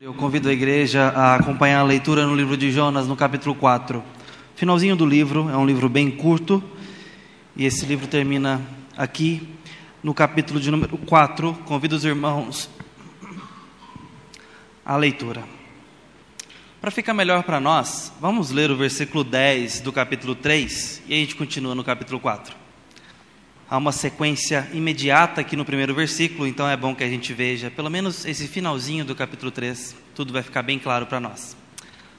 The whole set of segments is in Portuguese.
Eu convido a igreja a acompanhar a leitura no livro de Jonas, no capítulo 4. Finalzinho do livro, é um livro bem curto, e esse livro termina aqui, no capítulo de número 4. Convido os irmãos à leitura. Para ficar melhor para nós, vamos ler o versículo 10 do capítulo 3 e a gente continua no capítulo 4. Há uma sequência imediata aqui no primeiro versículo, então é bom que a gente veja pelo menos esse finalzinho do capítulo 3, tudo vai ficar bem claro para nós.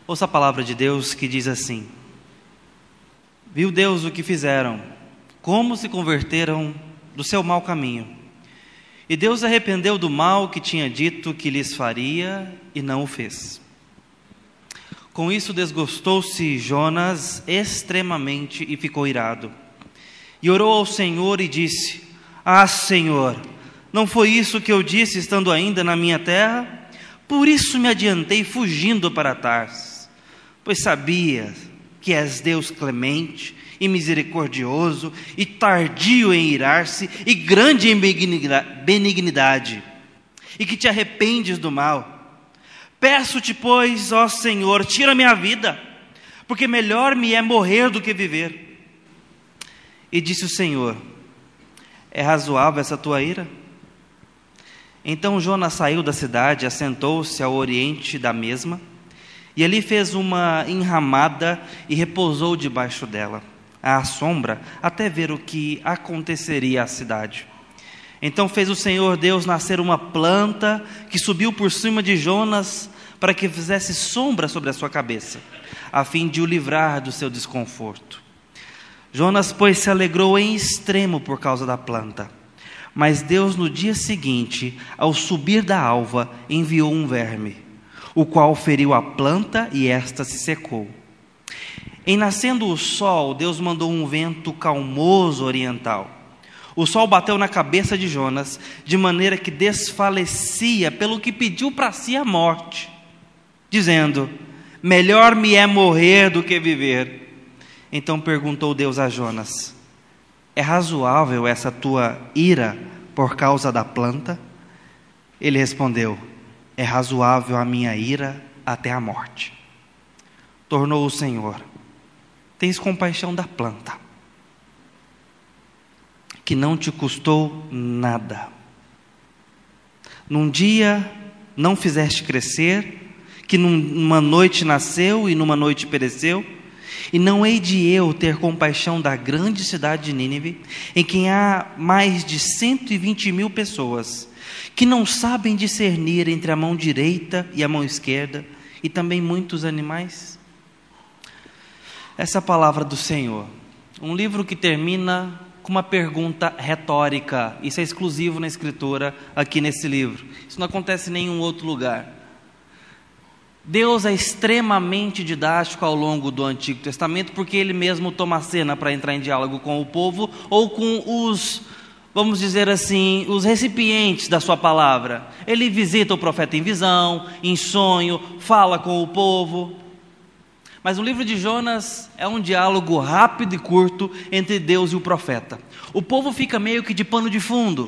Ouça a palavra de Deus que diz assim: Viu Deus o que fizeram, como se converteram do seu mau caminho. E Deus arrependeu do mal que tinha dito que lhes faria e não o fez. Com isso desgostou-se Jonas extremamente e ficou irado. E orou ao Senhor e disse: Ah, Senhor, não foi isso que eu disse estando ainda na minha terra? Por isso me adiantei fugindo para Tarsis, pois sabia que és Deus clemente e misericordioso e tardio em irar-se e grande em benignidade, e que te arrependes do mal. Peço-te, pois, ó Senhor, tira minha vida, porque melhor me é morrer do que viver. E disse o Senhor: É razoável essa tua ira? Então Jonas saiu da cidade, assentou-se ao oriente da mesma, e ali fez uma enramada e repousou debaixo dela, à sombra, até ver o que aconteceria à cidade. Então fez o Senhor Deus nascer uma planta que subiu por cima de Jonas para que fizesse sombra sobre a sua cabeça, a fim de o livrar do seu desconforto. Jonas, pois, se alegrou em extremo por causa da planta. Mas Deus, no dia seguinte, ao subir da alva, enviou um verme, o qual feriu a planta e esta se secou. Em nascendo o sol, Deus mandou um vento calmoso oriental. O sol bateu na cabeça de Jonas, de maneira que desfalecia, pelo que pediu para si a morte, dizendo: Melhor me é morrer do que viver. Então perguntou Deus a Jonas: É razoável essa tua ira por causa da planta? Ele respondeu: É razoável a minha ira até a morte. Tornou o Senhor: Tens compaixão da planta, que não te custou nada. Num dia não fizeste crescer, que numa noite nasceu e numa noite pereceu e não hei de eu ter compaixão da grande cidade de Nínive, em quem há mais de 120 mil pessoas, que não sabem discernir entre a mão direita e a mão esquerda, e também muitos animais? Essa é palavra do Senhor. Um livro que termina com uma pergunta retórica. Isso é exclusivo na escritura aqui nesse livro. Isso não acontece em nenhum outro lugar. Deus é extremamente didático ao longo do Antigo Testamento, porque ele mesmo toma cena para entrar em diálogo com o povo ou com os, vamos dizer assim, os recipientes da sua palavra. Ele visita o profeta em visão, em sonho, fala com o povo. Mas o livro de Jonas é um diálogo rápido e curto entre Deus e o profeta. O povo fica meio que de pano de fundo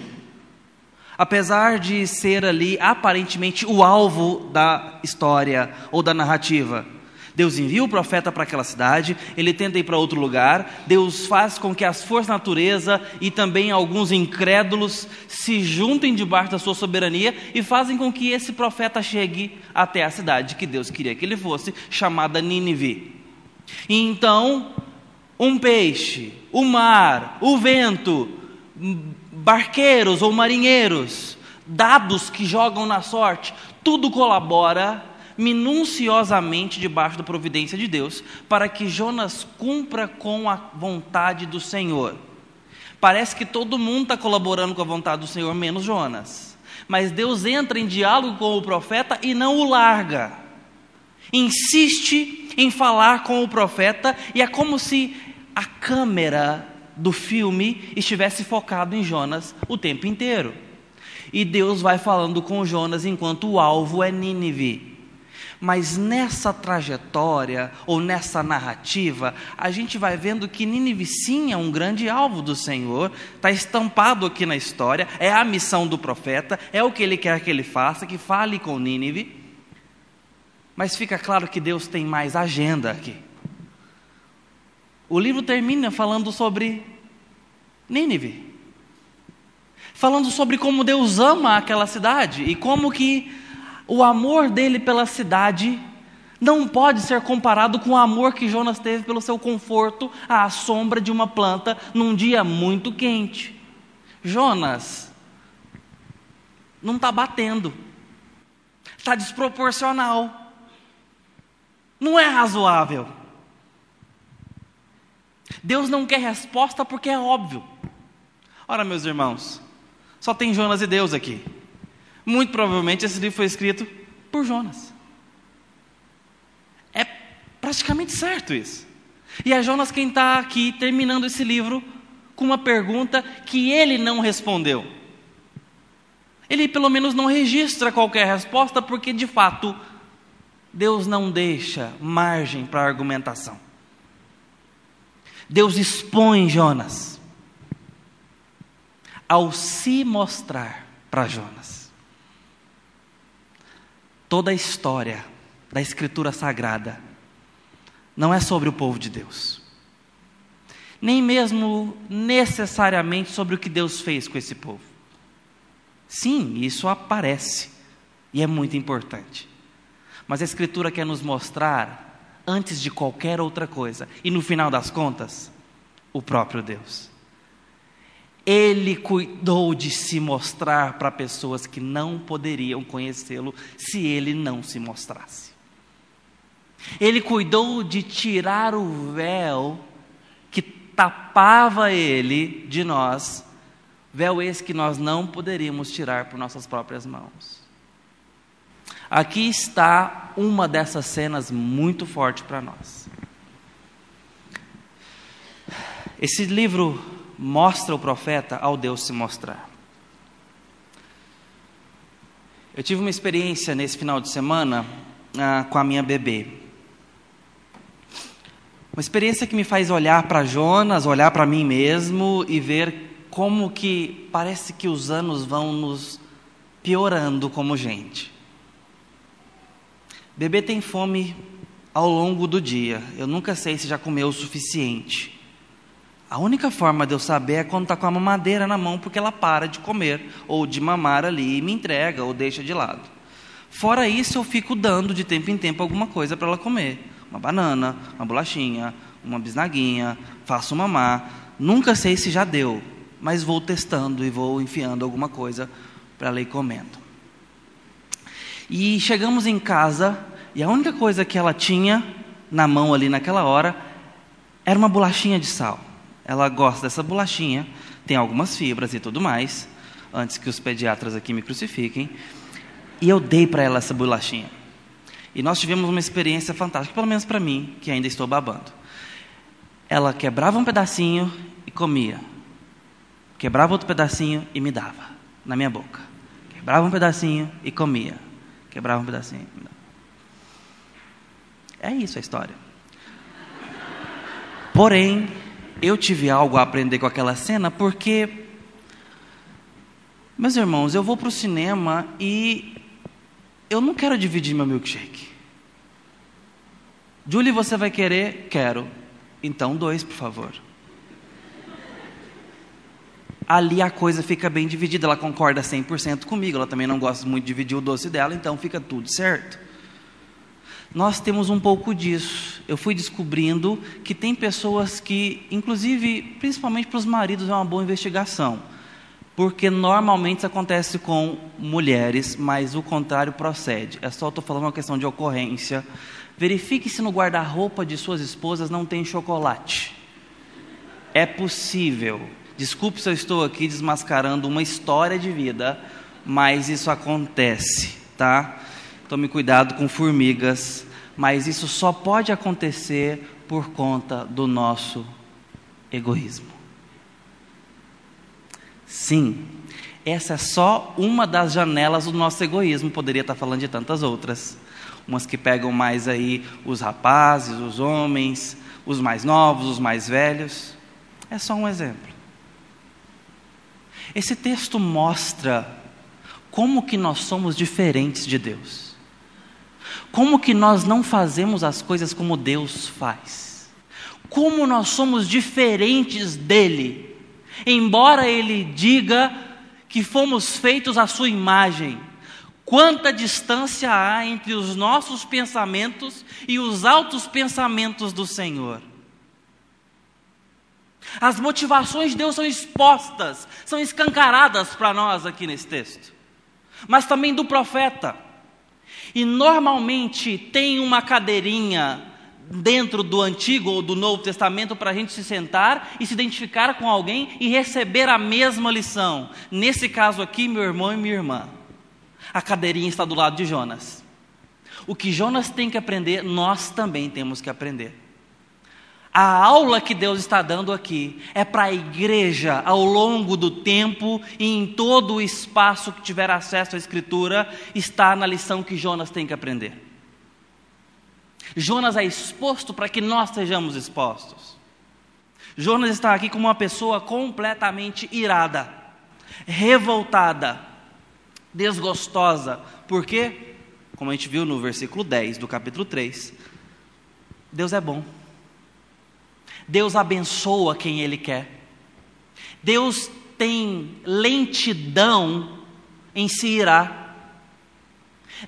apesar de ser ali aparentemente o alvo da história ou da narrativa. Deus envia o profeta para aquela cidade, ele tenta ir para outro lugar, Deus faz com que as forças da natureza e também alguns incrédulos se juntem debaixo da sua soberania e fazem com que esse profeta chegue até a cidade que Deus queria que ele fosse, chamada Nínive. E então, um peixe, o mar, o vento, barqueiros ou marinheiros, dados que jogam na sorte, tudo colabora minuciosamente debaixo da providência de Deus para que Jonas cumpra com a vontade do Senhor. Parece que todo mundo está colaborando com a vontade do Senhor, menos Jonas. Mas Deus entra em diálogo com o profeta e não o larga. Insiste em falar com o profeta e é como se a câmera do filme estivesse focado em Jonas o tempo inteiro. E Deus vai falando com Jonas enquanto o alvo é Nínive. Mas nessa trajetória ou nessa narrativa, a gente vai vendo que Nínive sim é um grande alvo do Senhor, está estampado aqui na história, é a missão do profeta, é o que ele quer que ele faça, que fale com Nínive. Mas fica claro que Deus tem mais agenda aqui. O livro termina falando sobre Nínive. Falando sobre como Deus ama aquela cidade e como que o amor dele pela cidade não pode ser comparado com o amor que Jonas teve pelo seu conforto à sombra de uma planta num dia muito quente. Jonas não está batendo, está desproporcional, não é razoável. Deus não quer resposta porque é óbvio. Ora, meus irmãos, só tem Jonas e Deus aqui. Muito provavelmente esse livro foi escrito por Jonas. É praticamente certo isso. E é Jonas quem está aqui terminando esse livro com uma pergunta que ele não respondeu. Ele pelo menos não registra qualquer resposta, porque de fato Deus não deixa margem para argumentação. Deus expõe Jonas ao se mostrar para Jonas. Toda a história da Escritura Sagrada não é sobre o povo de Deus, nem mesmo necessariamente sobre o que Deus fez com esse povo. Sim, isso aparece e é muito importante, mas a Escritura quer nos mostrar antes de qualquer outra coisa. E no final das contas, o próprio Deus. Ele cuidou de se mostrar para pessoas que não poderiam conhecê-lo se ele não se mostrasse. Ele cuidou de tirar o véu que tapava ele de nós, véu esse que nós não poderíamos tirar por nossas próprias mãos. Aqui está uma dessas cenas muito forte para nós. Esse livro mostra o profeta ao Deus se mostrar. Eu tive uma experiência nesse final de semana ah, com a minha bebê. Uma experiência que me faz olhar para Jonas, olhar para mim mesmo e ver como que parece que os anos vão nos piorando como gente. Bebê tem fome ao longo do dia. Eu nunca sei se já comeu o suficiente. A única forma de eu saber é quando está com a mamadeira na mão, porque ela para de comer, ou de mamar ali e me entrega, ou deixa de lado. Fora isso, eu fico dando de tempo em tempo alguma coisa para ela comer. Uma banana, uma bolachinha, uma bisnaguinha, faço mamar. Nunca sei se já deu, mas vou testando e vou enfiando alguma coisa para ela ir comendo. E chegamos em casa e a única coisa que ela tinha na mão ali naquela hora era uma bolachinha de sal. Ela gosta dessa bolachinha, tem algumas fibras e tudo mais, antes que os pediatras aqui me crucifiquem. E eu dei para ela essa bolachinha. E nós tivemos uma experiência fantástica, pelo menos para mim, que ainda estou babando. Ela quebrava um pedacinho e comia. Quebrava outro pedacinho e me dava na minha boca. Quebrava um pedacinho e comia. Quebrava um pedacinho. É isso a história. Porém, eu tive algo a aprender com aquela cena porque, meus irmãos, eu vou para o cinema e eu não quero dividir meu milkshake. Julie, você vai querer? Quero. Então, dois, por favor ali a coisa fica bem dividida. Ela concorda 100% comigo, ela também não gosta muito de dividir o doce dela, então fica tudo certo. Nós temos um pouco disso. Eu fui descobrindo que tem pessoas que, inclusive, principalmente para os maridos, é uma boa investigação. Porque normalmente isso acontece com mulheres, mas o contrário procede. É só estou falando uma questão de ocorrência. Verifique se no guarda-roupa de suas esposas não tem chocolate. É possível Desculpe se eu estou aqui desmascarando uma história de vida, mas isso acontece, tá? Tome cuidado com formigas, mas isso só pode acontecer por conta do nosso egoísmo. Sim, essa é só uma das janelas do nosso egoísmo, poderia estar falando de tantas outras. Umas que pegam mais aí os rapazes, os homens, os mais novos, os mais velhos. É só um exemplo. Esse texto mostra como que nós somos diferentes de Deus. Como que nós não fazemos as coisas como Deus faz? Como nós somos diferentes dele? Embora ele diga que fomos feitos à sua imagem, quanta distância há entre os nossos pensamentos e os altos pensamentos do Senhor? As motivações de Deus são expostas, são escancaradas para nós aqui nesse texto, mas também do profeta. E normalmente tem uma cadeirinha dentro do Antigo ou do Novo Testamento para a gente se sentar e se identificar com alguém e receber a mesma lição. Nesse caso aqui, meu irmão e minha irmã, a cadeirinha está do lado de Jonas. O que Jonas tem que aprender, nós também temos que aprender. A aula que Deus está dando aqui é para a igreja ao longo do tempo e em todo o espaço que tiver acesso à Escritura, está na lição que Jonas tem que aprender. Jonas é exposto para que nós sejamos expostos. Jonas está aqui como uma pessoa completamente irada, revoltada, desgostosa. Por quê? Como a gente viu no versículo 10 do capítulo 3, Deus é bom. Deus abençoa quem Ele quer. Deus tem lentidão em se irar.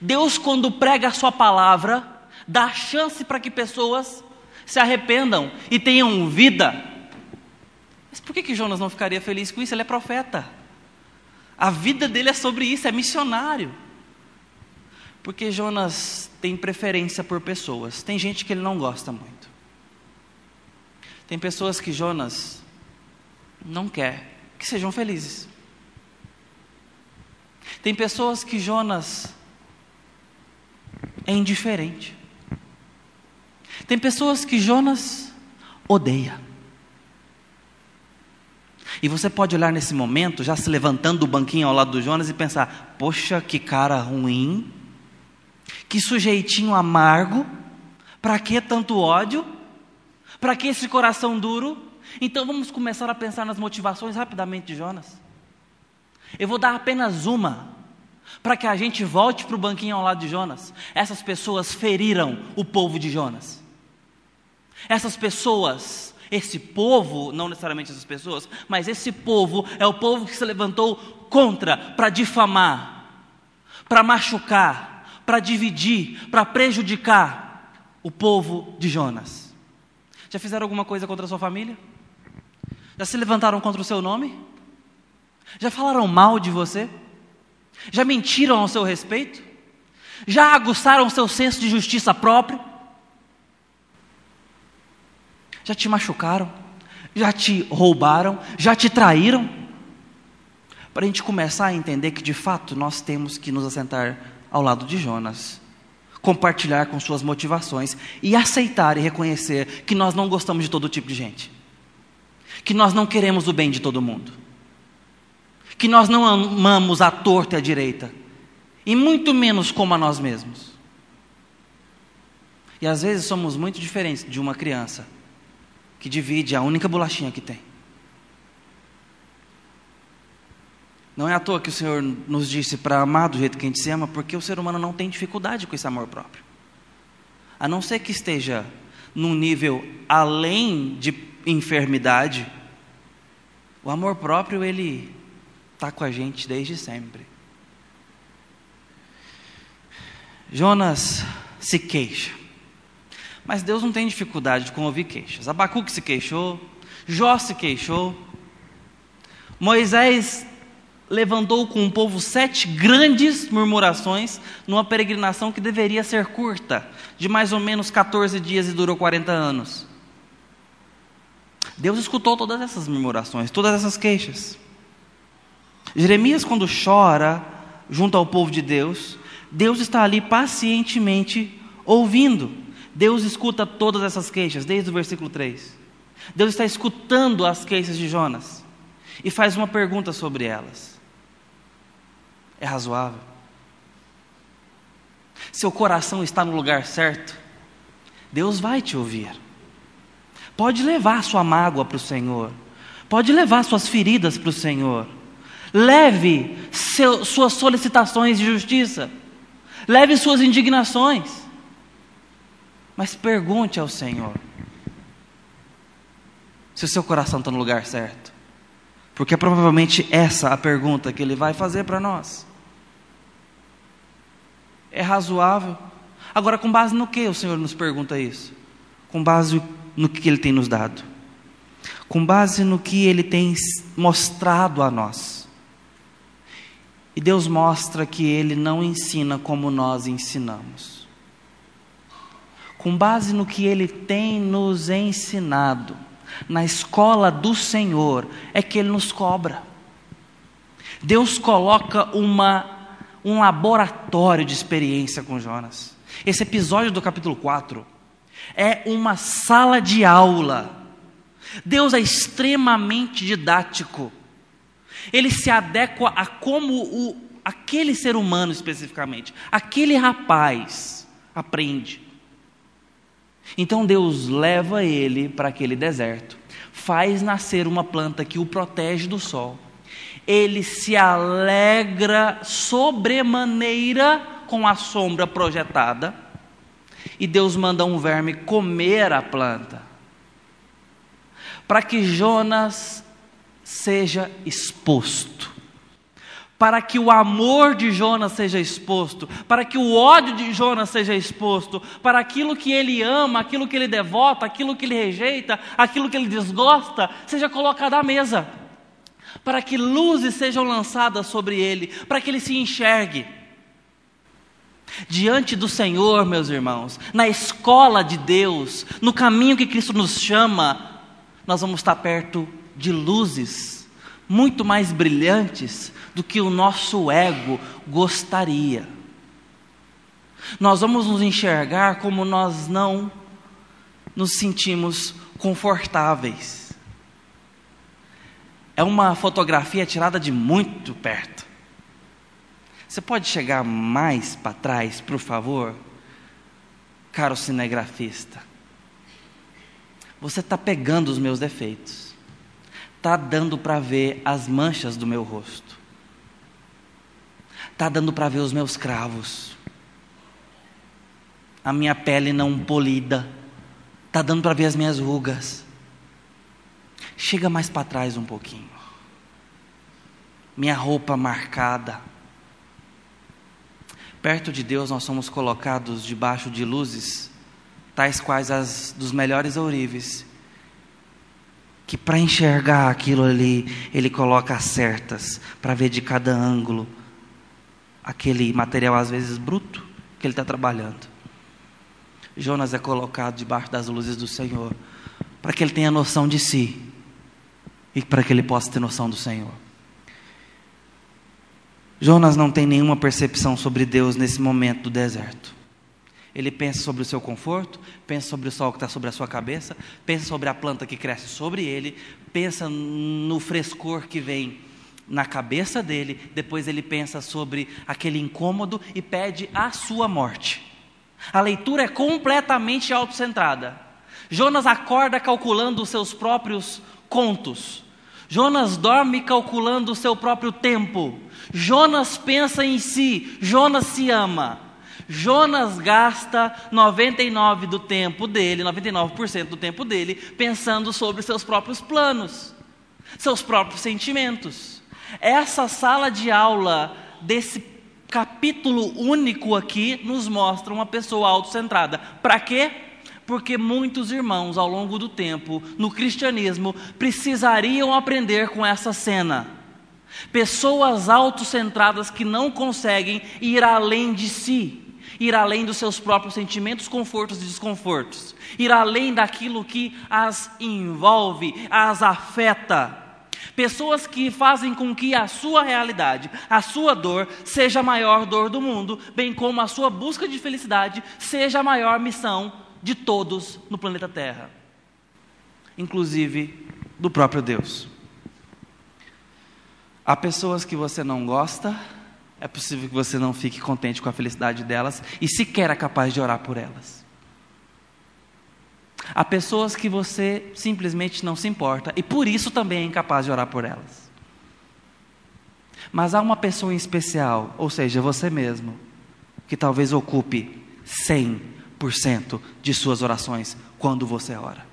Deus, quando prega a Sua palavra, dá chance para que pessoas se arrependam e tenham vida. Mas por que, que Jonas não ficaria feliz com isso? Ele é profeta. A vida dele é sobre isso, é missionário. Porque Jonas tem preferência por pessoas. Tem gente que ele não gosta muito. Tem pessoas que Jonas não quer que sejam felizes. Tem pessoas que Jonas é indiferente. Tem pessoas que Jonas odeia. E você pode olhar nesse momento, já se levantando do banquinho ao lado do Jonas e pensar: poxa, que cara ruim, que sujeitinho amargo, para que tanto ódio? Para que esse coração duro? Então vamos começar a pensar nas motivações rapidamente de Jonas. Eu vou dar apenas uma, para que a gente volte para o banquinho ao lado de Jonas. Essas pessoas feriram o povo de Jonas. Essas pessoas, esse povo, não necessariamente essas pessoas, mas esse povo é o povo que se levantou contra, para difamar, para machucar, para dividir, para prejudicar o povo de Jonas. Já fizeram alguma coisa contra a sua família? Já se levantaram contra o seu nome? Já falaram mal de você? Já mentiram ao seu respeito? Já aguçaram o seu senso de justiça próprio? Já te machucaram? Já te roubaram? Já te traíram? Para a gente começar a entender que de fato nós temos que nos assentar ao lado de Jonas compartilhar com suas motivações e aceitar e reconhecer que nós não gostamos de todo tipo de gente, que nós não queremos o bem de todo mundo, que nós não amamos a torta e a direita, e muito menos como a nós mesmos. E às vezes somos muito diferentes de uma criança que divide a única bolachinha que tem. Não é à toa que o Senhor nos disse para amar do jeito que a gente se ama, porque o ser humano não tem dificuldade com esse amor próprio. A não ser que esteja num nível além de enfermidade, o amor próprio ele está com a gente desde sempre. Jonas se queixa, mas Deus não tem dificuldade com ouvir queixas. Abacuque se queixou, Jó se queixou, Moisés levantou com o povo sete grandes murmurações numa peregrinação que deveria ser curta, de mais ou menos 14 dias e durou 40 anos. Deus escutou todas essas murmurações, todas essas queixas. Jeremias, quando chora junto ao povo de Deus, Deus está ali pacientemente ouvindo. Deus escuta todas essas queixas, desde o versículo 3. Deus está escutando as queixas de Jonas e faz uma pergunta sobre elas é razoável. Seu coração está no lugar certo, Deus vai te ouvir. Pode levar sua mágoa para o Senhor, pode levar suas feridas para o Senhor. Leve seu, suas solicitações de justiça, leve suas indignações. Mas pergunte ao Senhor se o seu coração está no lugar certo. Porque é provavelmente essa a pergunta que ele vai fazer para nós. É razoável? Agora, com base no que o Senhor nos pergunta isso? Com base no que Ele tem nos dado. Com base no que Ele tem mostrado a nós. E Deus mostra que Ele não ensina como nós ensinamos. Com base no que Ele tem nos ensinado na escola do Senhor é que Ele nos cobra. Deus coloca uma, um laboratório de experiência com Jonas. Esse episódio do capítulo 4 é uma sala de aula. Deus é extremamente didático. Ele se adequa a como o, aquele ser humano especificamente, aquele rapaz aprende. Então Deus leva ele para aquele deserto, faz nascer uma planta que o protege do sol. Ele se alegra sobremaneira com a sombra projetada, e Deus manda um verme comer a planta, para que Jonas seja exposto para que o amor de Jonas seja exposto, para que o ódio de Jonas seja exposto, para aquilo que ele ama, aquilo que ele devota, aquilo que ele rejeita, aquilo que ele desgosta, seja colocado à mesa, para que luzes sejam lançadas sobre ele, para que ele se enxergue. Diante do Senhor, meus irmãos, na escola de Deus, no caminho que Cristo nos chama, nós vamos estar perto de luzes muito mais brilhantes do que o nosso ego gostaria. Nós vamos nos enxergar como nós não nos sentimos confortáveis. É uma fotografia tirada de muito perto. Você pode chegar mais para trás, por favor? Caro cinegrafista. Você está pegando os meus defeitos. Está dando para ver as manchas do meu rosto. Está dando para ver os meus cravos, a minha pele não polida, está dando para ver as minhas rugas. Chega mais para trás um pouquinho. Minha roupa marcada. Perto de Deus nós somos colocados debaixo de luzes, tais quais as dos melhores ourives, que para enxergar aquilo ali, Ele coloca certas, para ver de cada ângulo aquele material às vezes bruto que ele está trabalhando. Jonas é colocado debaixo das luzes do Senhor para que ele tenha noção de si e para que ele possa ter noção do Senhor. Jonas não tem nenhuma percepção sobre Deus nesse momento do deserto. Ele pensa sobre o seu conforto, pensa sobre o sol que está sobre a sua cabeça, pensa sobre a planta que cresce sobre ele, pensa no frescor que vem na cabeça dele, depois ele pensa sobre aquele incômodo e pede a sua morte. A leitura é completamente autocentrada. Jonas acorda calculando os seus próprios contos. Jonas dorme calculando o seu próprio tempo. Jonas pensa em si. Jonas se ama. Jonas gasta 99 do tempo dele, 99% do tempo dele, pensando sobre seus próprios planos, seus próprios sentimentos. Essa sala de aula desse capítulo único aqui nos mostra uma pessoa autocentrada. Para quê? Porque muitos irmãos ao longo do tempo no cristianismo precisariam aprender com essa cena. Pessoas autocentradas que não conseguem ir além de si, ir além dos seus próprios sentimentos, confortos e desconfortos, ir além daquilo que as envolve, as afeta. Pessoas que fazem com que a sua realidade, a sua dor, seja a maior dor do mundo, bem como a sua busca de felicidade seja a maior missão de todos no planeta Terra, inclusive do próprio Deus. Há pessoas que você não gosta, é possível que você não fique contente com a felicidade delas e sequer é capaz de orar por elas. Há pessoas que você simplesmente não se importa e por isso também é incapaz de orar por elas. Mas há uma pessoa em especial, ou seja, você mesmo, que talvez ocupe 100% 100% de suas orações quando você ora.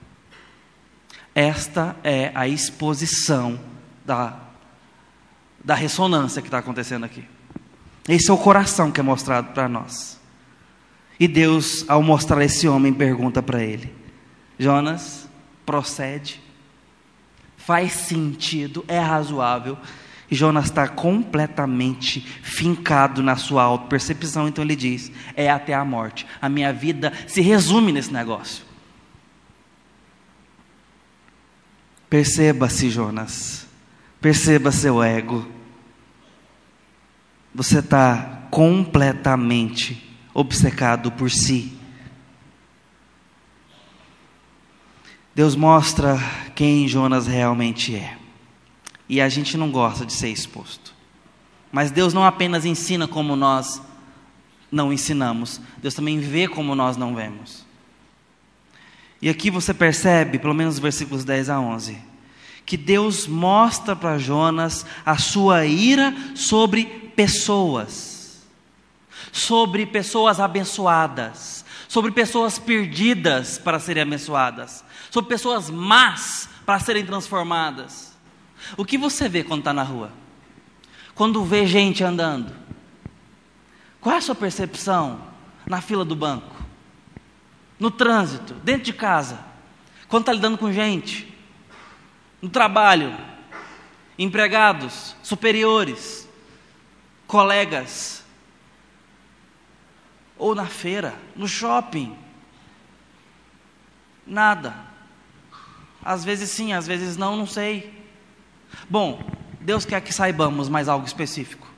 Esta é a exposição da, da ressonância que está acontecendo aqui. Esse é o coração que é mostrado para nós. E Deus, ao mostrar esse homem, pergunta para ele: Jonas, procede, faz sentido, é razoável. Jonas está completamente fincado na sua auto-percepção, então ele diz: é até a morte. A minha vida se resume nesse negócio. Perceba-se, Jonas, perceba seu ego. Você está completamente obcecado por si. Deus mostra quem Jonas realmente é. E a gente não gosta de ser exposto. Mas Deus não apenas ensina como nós não ensinamos, Deus também vê como nós não vemos. E aqui você percebe, pelo menos versículos 10 a 11, que Deus mostra para Jonas a sua ira sobre pessoas, sobre pessoas abençoadas, sobre pessoas perdidas para serem abençoadas, sobre pessoas más para serem transformadas. O que você vê quando está na rua? Quando vê gente andando? Qual é a sua percepção na fila do banco? No trânsito, dentro de casa? Quando está lidando com gente? No trabalho? Empregados? Superiores? Colegas? Ou na feira? No shopping? Nada. Às vezes sim, às vezes não, não sei. Bom, Deus quer que saibamos mais algo específico.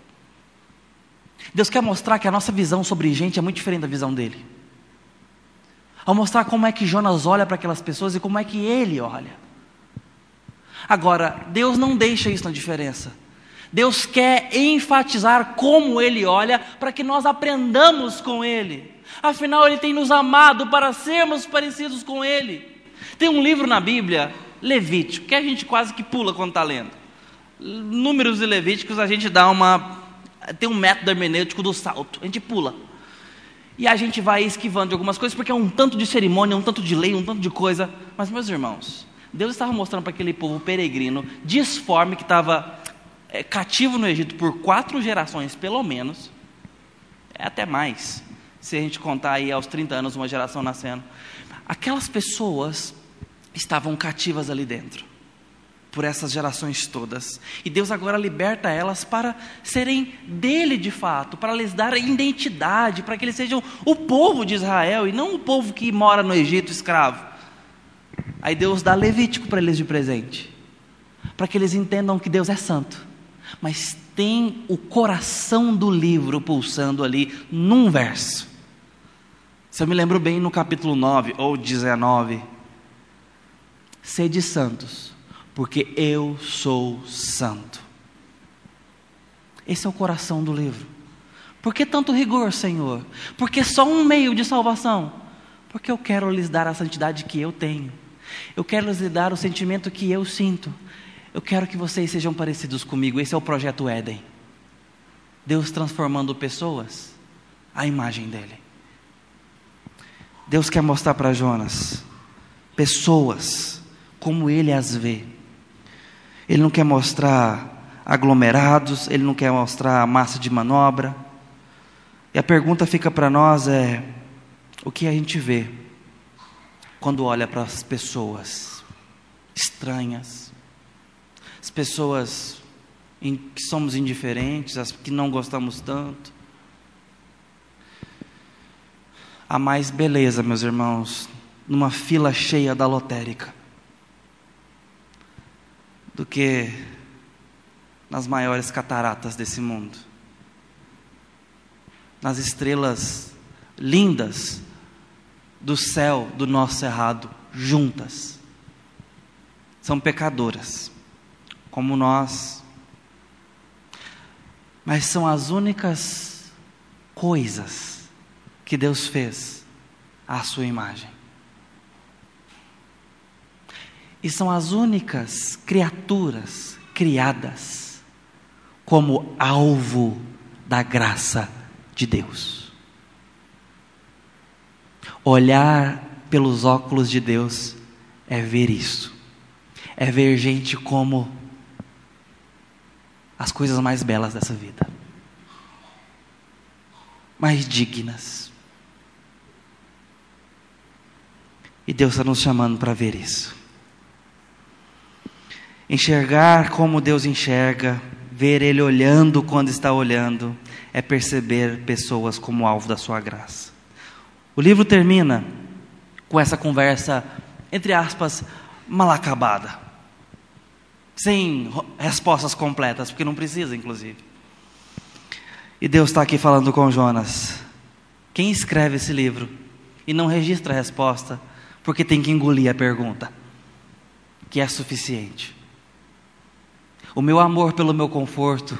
Deus quer mostrar que a nossa visão sobre gente é muito diferente da visão dele. Ao mostrar como é que Jonas olha para aquelas pessoas e como é que ele olha. Agora, Deus não deixa isso na diferença. Deus quer enfatizar como ele olha para que nós aprendamos com ele. Afinal, ele tem nos amado para sermos parecidos com ele. Tem um livro na Bíblia Levítico, que a gente quase que pula quando está lendo. Números e Levíticos a gente dá uma. Tem um método hermenêutico do salto, a gente pula. E a gente vai esquivando de algumas coisas, porque é um tanto de cerimônia, um tanto de lei, um tanto de coisa. Mas, meus irmãos, Deus estava mostrando para aquele povo peregrino, disforme, que estava é, cativo no Egito por quatro gerações, pelo menos, é até mais, se a gente contar aí aos 30 anos uma geração nascendo. Aquelas pessoas estavam cativas ali dentro, por essas gerações todas. E Deus agora liberta elas para serem dele de fato, para lhes dar identidade, para que eles sejam o povo de Israel e não o povo que mora no Egito escravo. Aí Deus dá Levítico para eles de presente, para que eles entendam que Deus é santo, mas tem o coração do livro pulsando ali num verso. Se eu me lembro bem, no capítulo 9 ou 19, Sede santos, porque eu sou santo. Esse é o coração do livro. Por que tanto rigor, Senhor? Porque só um meio de salvação? Porque eu quero lhes dar a santidade que eu tenho. Eu quero lhes dar o sentimento que eu sinto. Eu quero que vocês sejam parecidos comigo. Esse é o projeto Éden. Deus transformando pessoas à imagem dele. Deus quer mostrar para Jonas pessoas como ele as vê. Ele não quer mostrar aglomerados, ele não quer mostrar massa de manobra. E a pergunta fica para nós é: o que a gente vê quando olha para as pessoas estranhas, as pessoas em que somos indiferentes, as que não gostamos tanto? Há mais beleza, meus irmãos, numa fila cheia da lotérica do que nas maiores cataratas desse mundo. Nas estrelas lindas do céu do nosso cerrado, juntas. São pecadoras, como nós. Mas são as únicas coisas que Deus fez à sua imagem. E são as únicas criaturas criadas como alvo da graça de Deus. Olhar pelos óculos de Deus é ver isso. É ver gente como as coisas mais belas dessa vida. Mais dignas. E Deus está nos chamando para ver isso. Enxergar como Deus enxerga, ver Ele olhando quando está olhando, é perceber pessoas como alvo da Sua graça. O livro termina com essa conversa, entre aspas, mal acabada, sem respostas completas, porque não precisa, inclusive. E Deus está aqui falando com Jonas. Quem escreve esse livro e não registra a resposta, porque tem que engolir a pergunta, que é suficiente. O meu amor pelo meu conforto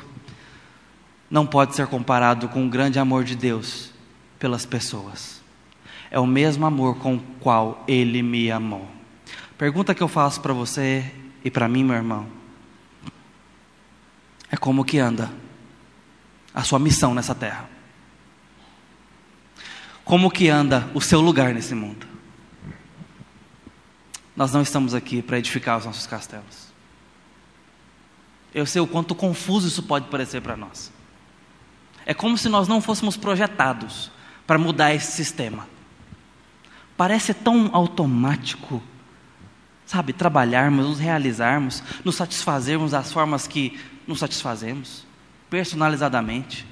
não pode ser comparado com o grande amor de Deus pelas pessoas. É o mesmo amor com o qual Ele me amou. Pergunta que eu faço para você e para mim, meu irmão, é como que anda a sua missão nessa terra? Como que anda o seu lugar nesse mundo? Nós não estamos aqui para edificar os nossos castelos. Eu sei o quanto confuso isso pode parecer para nós. É como se nós não fôssemos projetados para mudar esse sistema. Parece tão automático, sabe? Trabalharmos, nos realizarmos, nos satisfazermos das formas que nos satisfazemos, personalizadamente.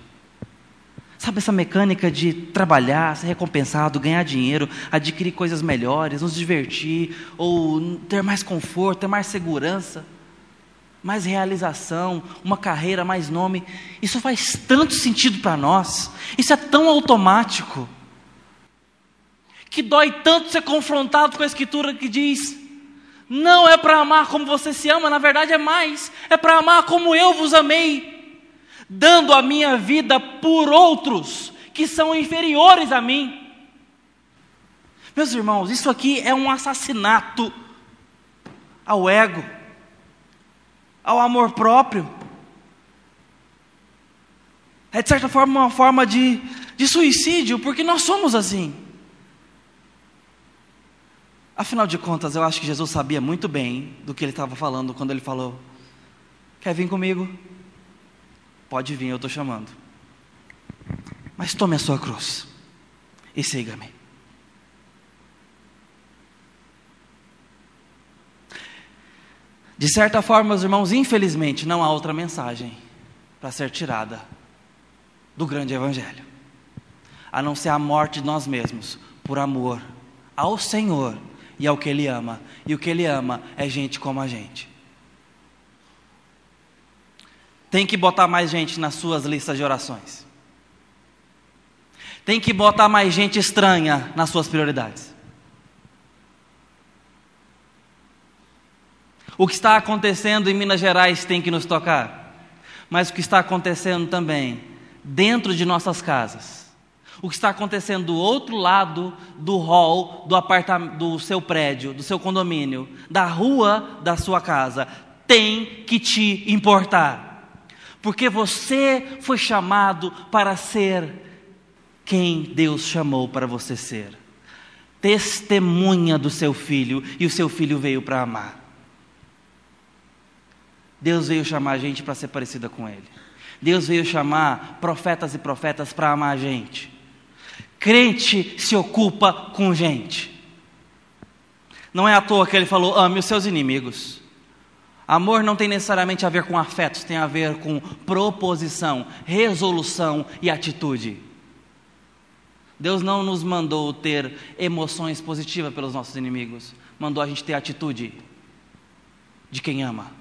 Sabe essa mecânica de trabalhar, ser recompensado, ganhar dinheiro, adquirir coisas melhores, nos divertir, ou ter mais conforto, ter mais segurança? Mais realização, uma carreira, mais nome. Isso faz tanto sentido para nós, isso é tão automático, que dói tanto ser confrontado com a Escritura que diz: não é para amar como você se ama, na verdade é mais, é para amar como eu vos amei, dando a minha vida por outros que são inferiores a mim. Meus irmãos, isso aqui é um assassinato ao ego ao amor próprio. É de certa forma uma forma de, de suicídio, porque nós somos assim. Afinal de contas, eu acho que Jesus sabia muito bem do que ele estava falando quando ele falou: Quer vir comigo? Pode vir, eu estou chamando. Mas tome a sua cruz e siga-me. De certa forma, meus irmãos, infelizmente, não há outra mensagem para ser tirada do grande Evangelho, a não ser a morte de nós mesmos, por amor ao Senhor e ao que Ele ama. E o que Ele ama é gente como a gente. Tem que botar mais gente nas suas listas de orações. Tem que botar mais gente estranha nas suas prioridades. O que está acontecendo em Minas Gerais tem que nos tocar, mas o que está acontecendo também dentro de nossas casas, o que está acontecendo do outro lado do hall do apartamento, do seu prédio, do seu condomínio, da rua da sua casa, tem que te importar, porque você foi chamado para ser quem Deus chamou para você ser. Testemunha do seu filho, e o seu filho veio para amar. Deus veio chamar a gente para ser parecida com Ele. Deus veio chamar profetas e profetas para amar a gente. Crente se ocupa com gente. Não é à toa que ele falou: ame os seus inimigos. Amor não tem necessariamente a ver com afetos, tem a ver com proposição, resolução e atitude. Deus não nos mandou ter emoções positivas pelos nossos inimigos, mandou a gente ter atitude de quem ama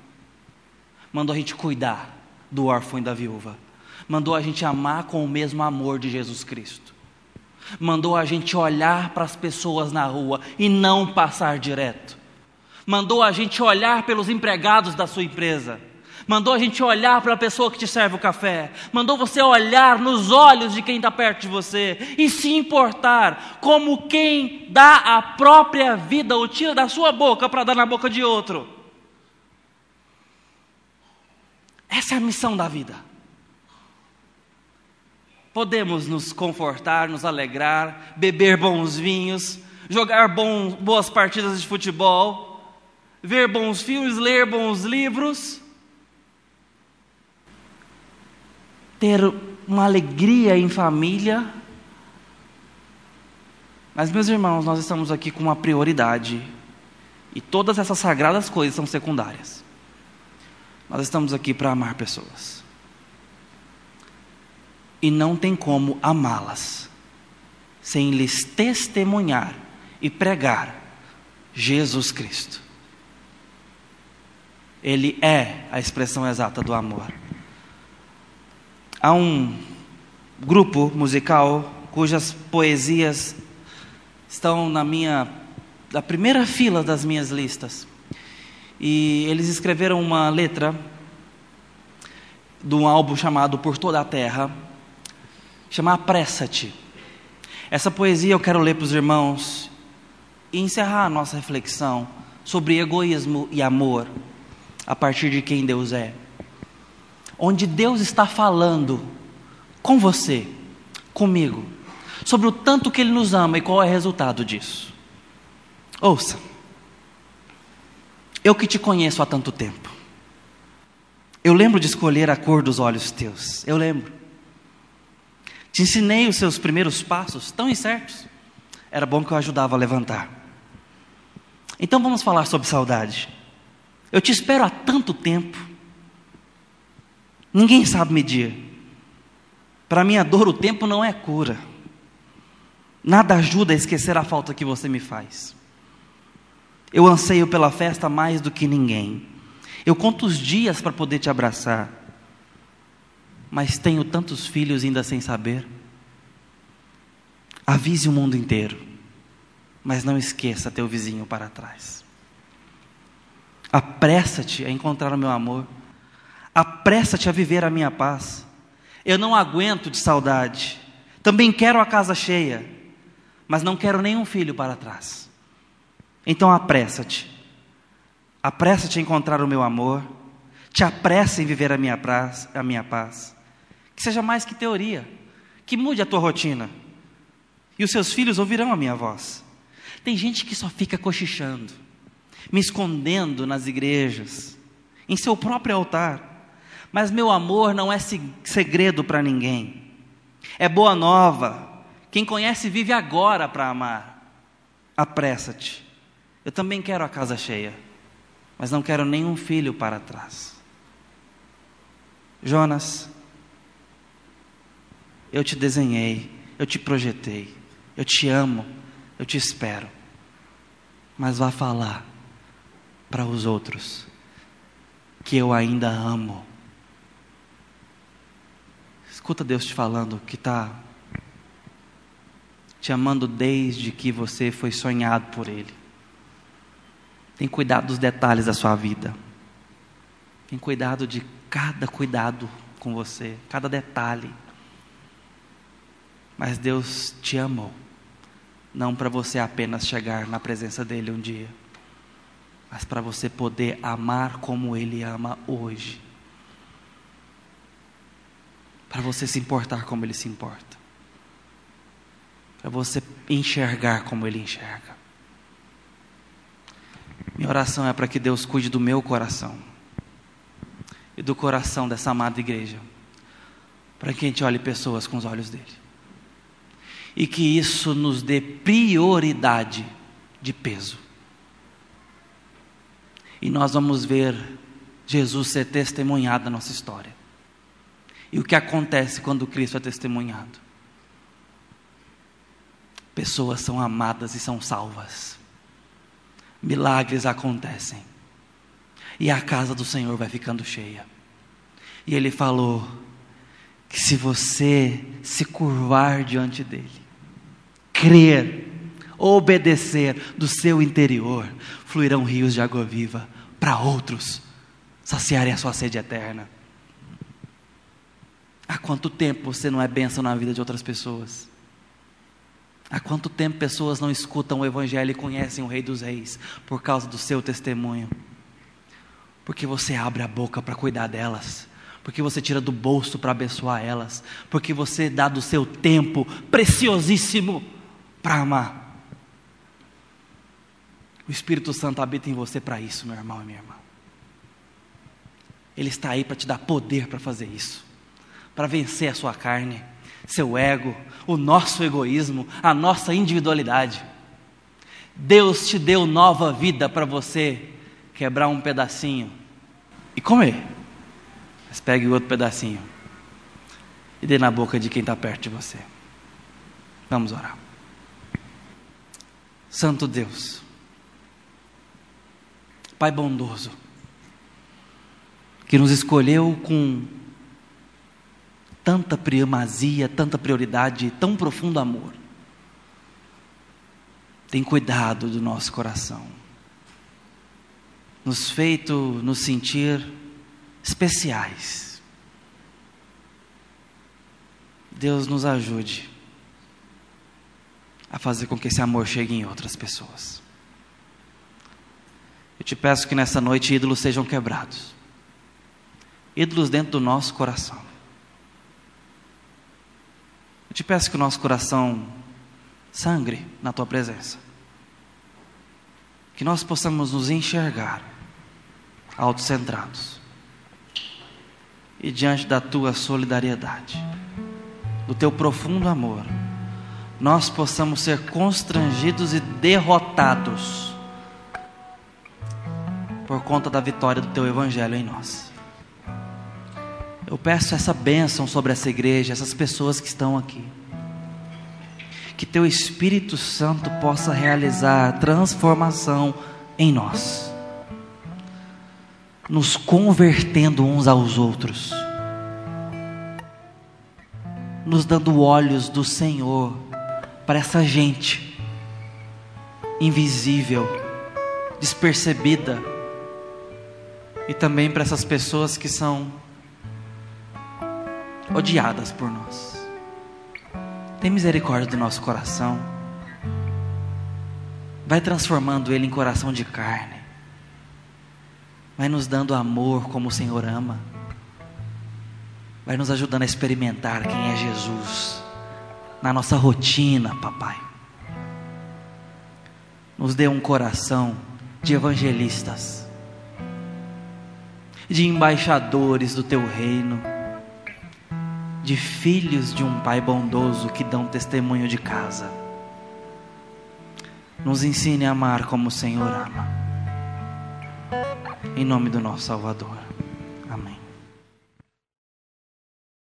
mandou a gente cuidar do órfão e da viúva, mandou a gente amar com o mesmo amor de Jesus Cristo, mandou a gente olhar para as pessoas na rua e não passar direto, mandou a gente olhar pelos empregados da sua empresa. Mandou a gente olhar para a pessoa que te serve o café. Mandou você olhar nos olhos de quem está perto de você. E se importar como quem dá a própria vida ou tira da sua boca para dar na boca de outro. Essa é a missão da vida. Podemos nos confortar, nos alegrar, beber bons vinhos, jogar bom, boas partidas de futebol, ver bons filmes, ler bons livros, ter uma alegria em família. Mas, meus irmãos, nós estamos aqui com uma prioridade, e todas essas sagradas coisas são secundárias. Nós estamos aqui para amar pessoas. E não tem como amá-las sem lhes testemunhar e pregar Jesus Cristo. Ele é a expressão exata do amor. Há um grupo musical cujas poesias estão na minha da primeira fila das minhas listas. E eles escreveram uma letra de um álbum chamado Por Toda a Terra, chama Apressa-te. Essa poesia eu quero ler para os irmãos e encerrar a nossa reflexão sobre egoísmo e amor a partir de quem Deus é. Onde Deus está falando com você, comigo, sobre o tanto que Ele nos ama e qual é o resultado disso. Ouça, eu que te conheço há tanto tempo, eu lembro de escolher a cor dos olhos teus, eu lembro. Te ensinei os seus primeiros passos, tão incertos. Era bom que eu ajudava a levantar. Então vamos falar sobre saudade. Eu te espero há tanto tempo. Ninguém sabe medir. Para minha dor, o tempo não é cura. Nada ajuda a esquecer a falta que você me faz. Eu anseio pela festa mais do que ninguém. Eu conto os dias para poder te abraçar mas tenho tantos filhos ainda sem saber. Avise o mundo inteiro, mas não esqueça teu vizinho para trás. Apressa-te a encontrar o meu amor, apressa-te a viver a minha paz. Eu não aguento de saudade, também quero a casa cheia, mas não quero nenhum filho para trás. Então apressa-te, apressa-te a encontrar o meu amor, te apressa em viver a minha paz, a minha paz que seja mais que teoria, que mude a tua rotina. E os seus filhos ouvirão a minha voz. Tem gente que só fica cochichando, me escondendo nas igrejas, em seu próprio altar. Mas meu amor não é segredo para ninguém. É boa nova. Quem conhece vive agora para amar. Apressa-te. Eu também quero a casa cheia, mas não quero nenhum filho para trás. Jonas, eu te desenhei, eu te projetei, eu te amo, eu te espero. Mas vá falar para os outros que eu ainda amo. Escuta Deus te falando que está te amando desde que você foi sonhado por Ele. Tem cuidado dos detalhes da sua vida. Tem cuidado de cada cuidado com você, cada detalhe. Mas Deus te amou, não para você apenas chegar na presença dEle um dia, mas para você poder amar como Ele ama hoje. Para você se importar como Ele se importa. Para você enxergar como Ele enxerga. Minha oração é para que Deus cuide do meu coração e do coração dessa amada igreja, para que a gente olhe pessoas com os olhos dele e que isso nos dê prioridade de peso. E nós vamos ver Jesus ser testemunhado na nossa história. E o que acontece quando Cristo é testemunhado? Pessoas são amadas e são salvas. Milagres acontecem. E a casa do Senhor vai ficando cheia. E ele falou: que se você se curvar diante dele, crer, obedecer do seu interior, fluirão rios de água viva para outros saciarem a sua sede eterna. Há quanto tempo você não é bênção na vida de outras pessoas? Há quanto tempo pessoas não escutam o Evangelho e conhecem o Rei dos Reis por causa do seu testemunho? Porque você abre a boca para cuidar delas porque você tira do bolso para abençoar elas, porque você dá do seu tempo preciosíssimo para amar. O Espírito Santo habita em você para isso, meu irmão e minha irmã. Ele está aí para te dar poder para fazer isso, para vencer a sua carne, seu ego, o nosso egoísmo, a nossa individualidade. Deus te deu nova vida para você quebrar um pedacinho e comer. Mas pegue o outro pedacinho e dê na boca de quem está perto de você. Vamos orar. Santo Deus, Pai bondoso, que nos escolheu com tanta primazia, tanta prioridade, tão profundo amor, tem cuidado do nosso coração, nos feito nos sentir especiais. Deus nos ajude a fazer com que esse amor chegue em outras pessoas. Eu te peço que nessa noite ídolos sejam quebrados ídolos dentro do nosso coração. Te peço que o nosso coração sangre na tua presença. Que nós possamos nos enxergar autocentrados e diante da tua solidariedade, do teu profundo amor, nós possamos ser constrangidos e derrotados por conta da vitória do teu evangelho em nós. Eu peço essa bênção sobre essa igreja, essas pessoas que estão aqui. Que teu Espírito Santo possa realizar transformação em nós. Nos convertendo uns aos outros, nos dando olhos do Senhor para essa gente invisível, despercebida, e também para essas pessoas que são odiadas por nós. Tem misericórdia do nosso coração. Vai transformando ele em coração de carne vai nos dando amor como o Senhor ama, vai nos ajudando a experimentar quem é Jesus na nossa rotina, papai. Nos dê um coração de evangelistas, de embaixadores do teu reino, de filhos de um pai bondoso que dão testemunho de casa. Nos ensine a amar como o Senhor ama em nome do nosso Salvador.